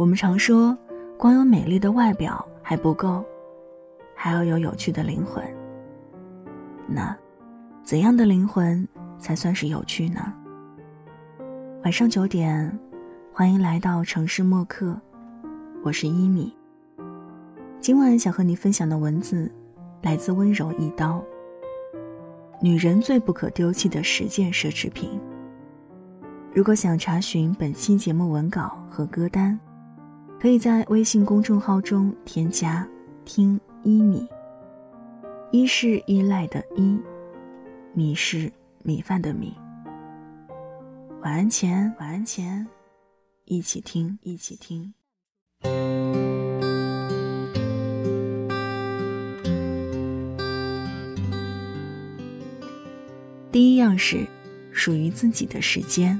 我们常说，光有美丽的外表还不够，还要有有趣的灵魂。那，怎样的灵魂才算是有趣呢？晚上九点，欢迎来到城市默客，我是一米。今晚想和你分享的文字，来自温柔一刀。女人最不可丢弃的十件奢侈品。如果想查询本期节目文稿和歌单。可以在微信公众号中添加“听一米”，一是依赖的依，米是米饭的米。晚安前，晚安前，一起听，一起听。第一样是属于自己的时间，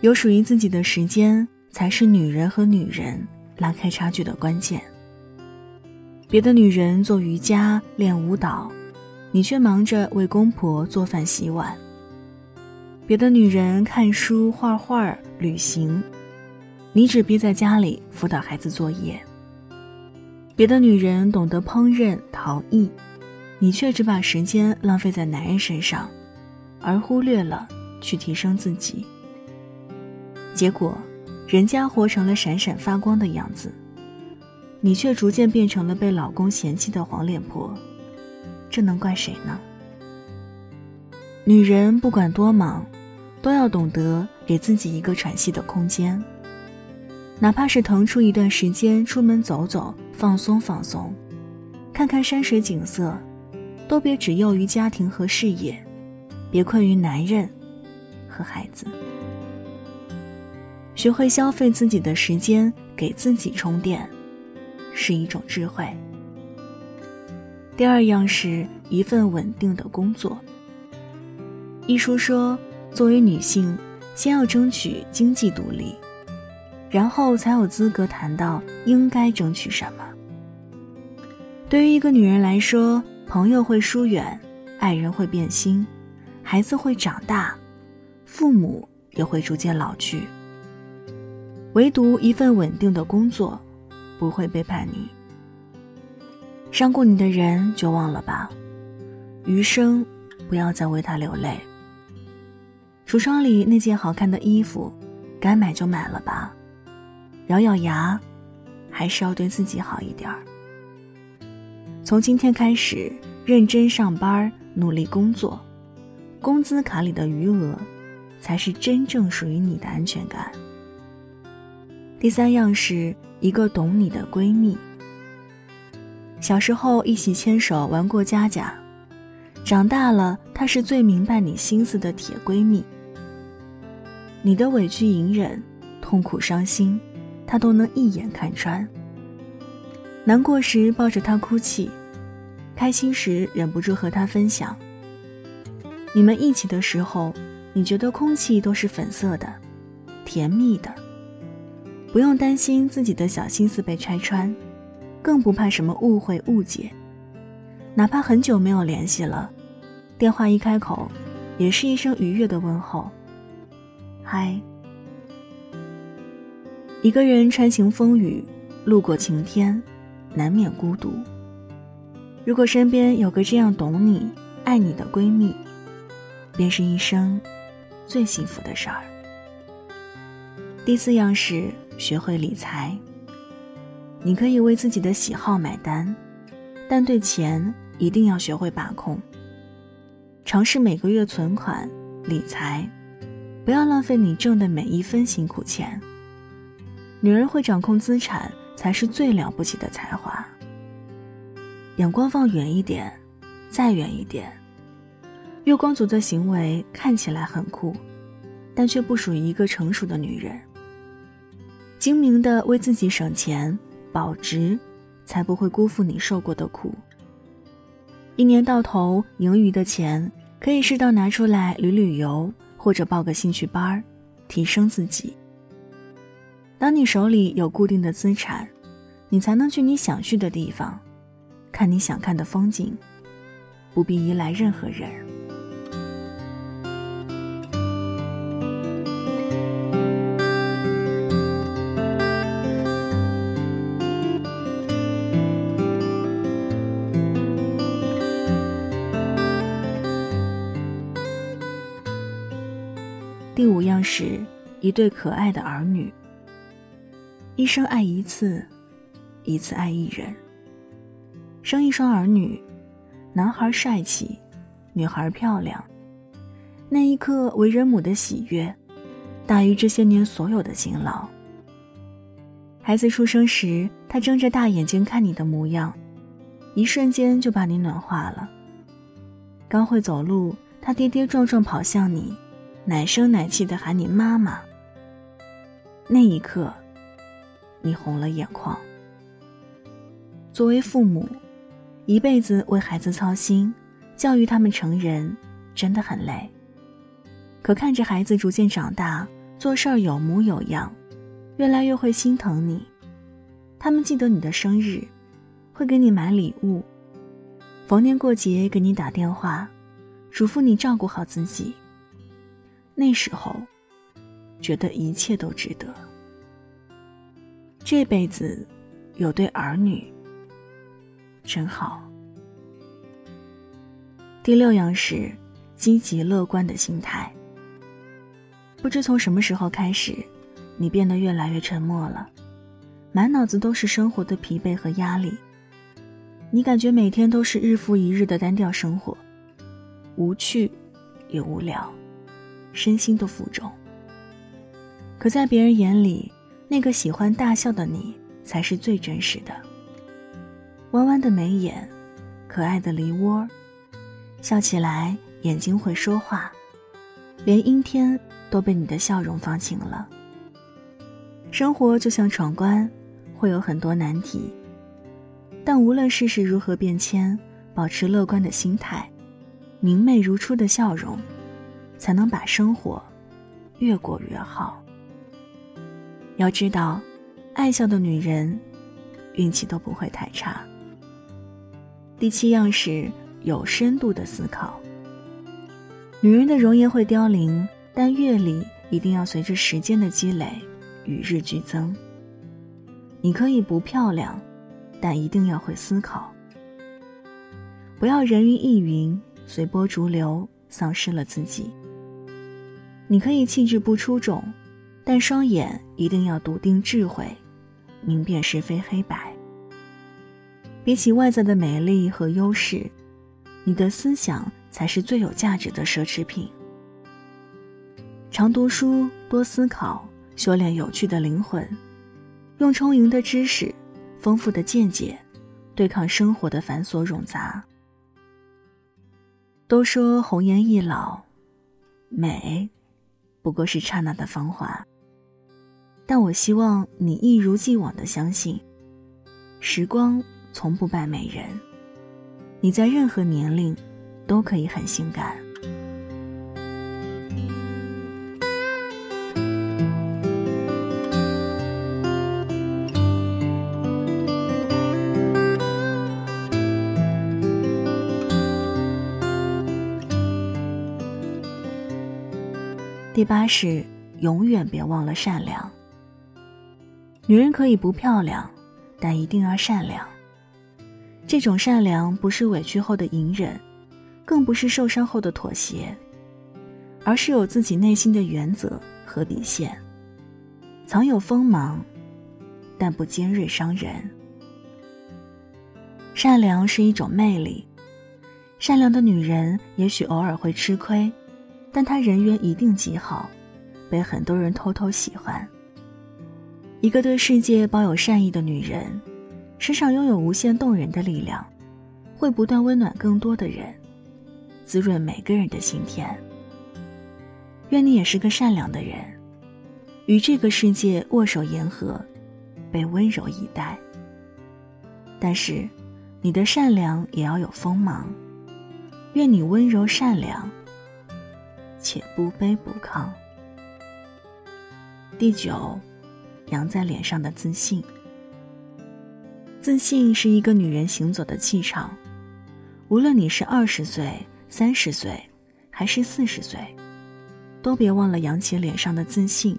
有属于自己的时间。才是女人和女人拉开差距的关键。别的女人做瑜伽、练舞蹈，你却忙着为公婆做饭、洗碗；别的女人看书、画画、旅行，你只憋在家里辅导孩子作业；别的女人懂得烹饪、陶艺，你却只把时间浪费在男人身上，而忽略了去提升自己。结果。人家活成了闪闪发光的样子，你却逐渐变成了被老公嫌弃的黄脸婆，这能怪谁呢？女人不管多忙，都要懂得给自己一个喘息的空间，哪怕是腾出一段时间出门走走，放松放松，看看山水景色，都别只囿于家庭和事业，别困于男人和孩子。学会消费自己的时间，给自己充电，是一种智慧。第二样是一份稳定的工作。一书说，作为女性，先要争取经济独立，然后才有资格谈到应该争取什么。对于一个女人来说，朋友会疏远，爱人会变心，孩子会长大，父母也会逐渐老去。唯独一份稳定的工作，不会背叛你。伤过你的人就忘了吧，余生不要再为他流泪。橱窗里那件好看的衣服，该买就买了吧。咬咬牙，还是要对自己好一点儿。从今天开始，认真上班，努力工作，工资卡里的余额，才是真正属于你的安全感。第三样是一个懂你的闺蜜。小时候一起牵手玩过家家，长大了她是最明白你心思的铁闺蜜。你的委屈隐忍、痛苦伤心，她都能一眼看穿。难过时抱着她哭泣，开心时忍不住和她分享。你们一起的时候，你觉得空气都是粉色的，甜蜜的。不用担心自己的小心思被拆穿，更不怕什么误会误解。哪怕很久没有联系了，电话一开口，也是一声愉悦的问候。嗨。一个人穿行风雨，路过晴天，难免孤独。如果身边有个这样懂你、爱你的闺蜜，便是一生最幸福的事儿。第四样是。学会理财。你可以为自己的喜好买单，但对钱一定要学会把控。尝试每个月存款理财，不要浪费你挣的每一分辛苦钱。女人会掌控资产，才是最了不起的才华。眼光放远一点，再远一点。月光族的行为看起来很酷，但却不属于一个成熟的女人。精明的为自己省钱保值，才不会辜负你受过的苦。一年到头盈余的钱，可以适当拿出来旅旅游，或者报个兴趣班儿，提升自己。当你手里有固定的资产，你才能去你想去的地方，看你想看的风景，不必依赖任何人。一对可爱的儿女。一生爱一次，一次爱一人。生一双儿女，男孩帅气，女孩漂亮。那一刻，为人母的喜悦，大于这些年所有的辛劳。孩子出生时，他睁着大眼睛看你的模样，一瞬间就把你暖化了。刚会走路，他跌跌撞撞跑向你，奶声奶气的喊你妈妈。那一刻。你红了眼眶。作为父母，一辈子为孩子操心，教育他们成人，真的很累。可看着孩子逐渐长大，做事儿有模有样，越来越会心疼你。他们记得你的生日，会给你买礼物，逢年过节给你打电话，嘱咐你照顾好自己。那时候，觉得一切都值得。这辈子有对儿女真好。第六样是积极乐观的心态。不知从什么时候开始，你变得越来越沉默了，满脑子都是生活的疲惫和压力。你感觉每天都是日复一日的单调生活，无趣也无聊，身心都负重。可在别人眼里，那个喜欢大笑的你，才是最真实的。弯弯的眉眼，可爱的梨窝，笑起来眼睛会说话，连阴天都被你的笑容放晴了。生活就像闯关，会有很多难题，但无论世事如何变迁，保持乐观的心态，明媚如初的笑容，才能把生活越过越好。要知道，爱笑的女人，运气都不会太差。第七样是有深度的思考。女人的容颜会凋零，但阅历一定要随着时间的积累与日俱增。你可以不漂亮，但一定要会思考。不要人云亦云，随波逐流，丧失了自己。你可以气质不出众。但双眼一定要笃定智慧，明辨是非黑白。比起外在的美丽和优势，你的思想才是最有价值的奢侈品。常读书，多思考，修炼有趣的灵魂，用充盈的知识、丰富的见解，对抗生活的繁琐冗杂。都说红颜易老，美，不过是刹那的芳华。但我希望你一如既往的相信，时光从不败美人。你在任何年龄，都可以很性感。第八是，永远别忘了善良。女人可以不漂亮，但一定要善良。这种善良不是委屈后的隐忍，更不是受伤后的妥协，而是有自己内心的原则和底线。藏有锋芒，但不尖锐伤人。善良是一种魅力。善良的女人也许偶尔会吃亏，但她人缘一定极好，被很多人偷偷喜欢。一个对世界抱有善意的女人，身上拥有无限动人的力量，会不断温暖更多的人，滋润每个人的心田。愿你也是个善良的人，与这个世界握手言和，被温柔以待。但是，你的善良也要有锋芒。愿你温柔善良，且不卑不亢。第九。扬在脸上的自信，自信是一个女人行走的气场。无论你是二十岁、三十岁，还是四十岁，都别忘了扬起脸上的自信，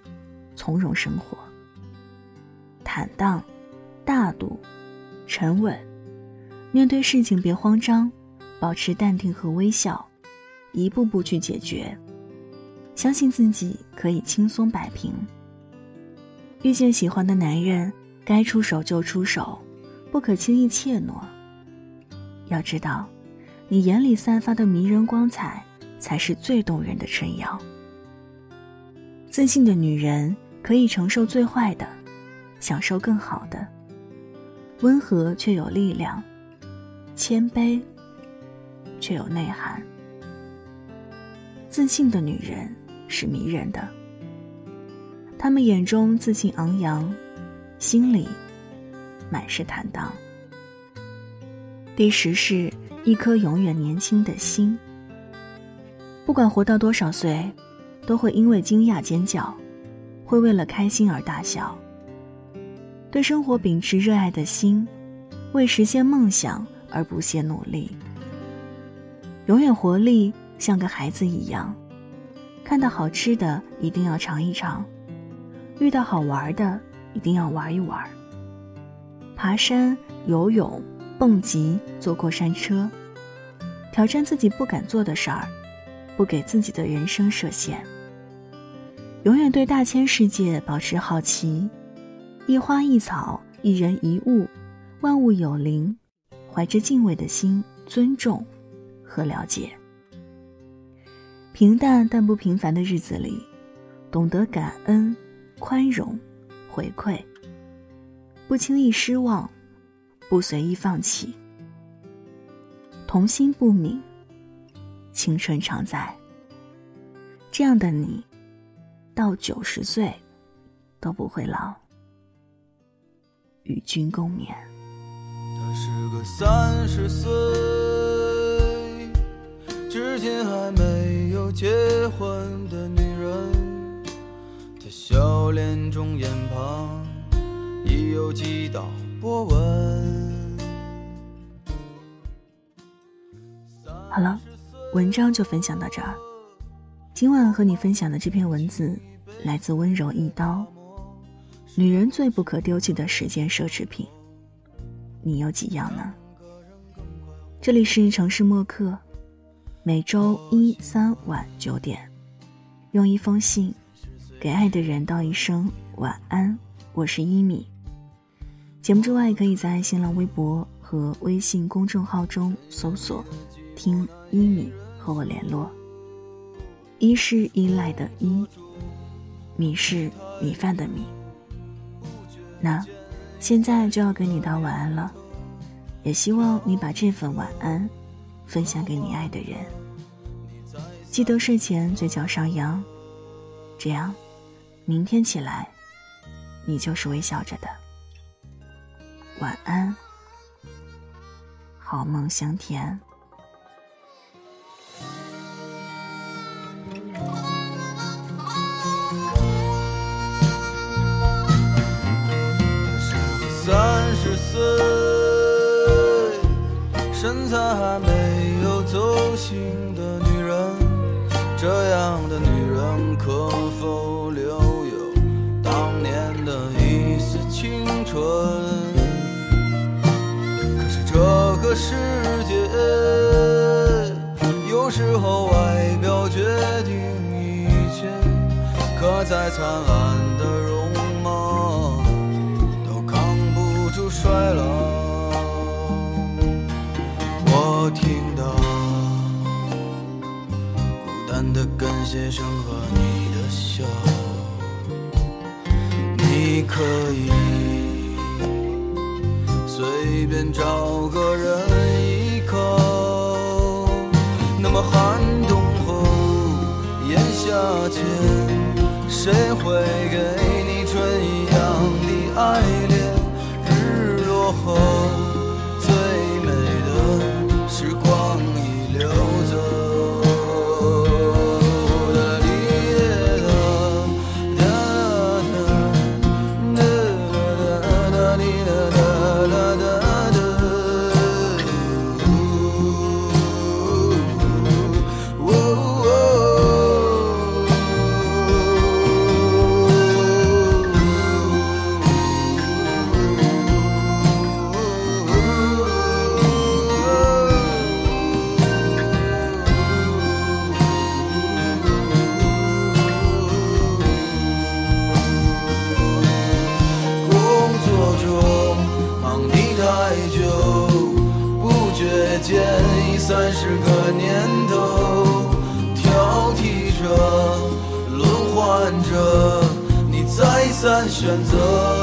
从容生活。坦荡、大度、沉稳，面对事情别慌张，保持淡定和微笑，一步步去解决。相信自己可以轻松摆平。遇见喜欢的男人，该出手就出手，不可轻易怯懦。要知道，你眼里散发的迷人光彩，才是最动人的春药。自信的女人可以承受最坏的，享受更好的。温和却有力量，谦卑却有内涵。自信的女人是迷人的，他们眼中自信昂扬，心里满是坦荡。第十是一颗永远年轻的心。不管活到多少岁。都会因为惊讶尖叫，会为了开心而大笑。对生活秉持热爱的心，为实现梦想而不懈努力。永远活力像个孩子一样，看到好吃的一定要尝一尝，遇到好玩的一定要玩一玩。爬山、游泳、蹦极、坐过山车，挑战自己不敢做的事儿，不给自己的人生设限。永远对大千世界保持好奇，一花一草，一人一物，万物有灵，怀着敬畏的心，尊重和了解。平淡但不平凡的日子里，懂得感恩、宽容、回馈，不轻易失望，不随意放弃，童心不泯，青春常在。这样的你。到九十岁都不会老，与君共勉。她是个三十岁，至今还没有结婚的女人。笑脸中眼旁已有几道波纹。好了，文章就分享到这儿。今晚和你分享的这篇文字，来自温柔一刀。女人最不可丢弃的十件奢侈品，你有几样呢？这里是城市默客，每周一、三晚九点，用一封信给爱的人道一声晚安。我是一米。节目之外，可以在新浪微博和微信公众号中搜索“听一米”和我联络。一是依赖的依，米是米饭的米。那，现在就要跟你道晚安了，也希望你把这份晚安分享给你爱的人。记得睡前嘴角上扬，这样，明天起来，你就是微笑着的。晚安，好梦香甜。三十岁，身材还没有走形的女人，这样的女人可否春？可是这个世界，有时候外表决定一切，可再灿烂的容貌，都扛不住。衰老，我听到孤单的感谢声和你的笑。你可以随便找个人依靠，那么寒冬后炎夏间，谁会给你春一样的爱？三十个年头，挑剔着，轮换着，你再三选择。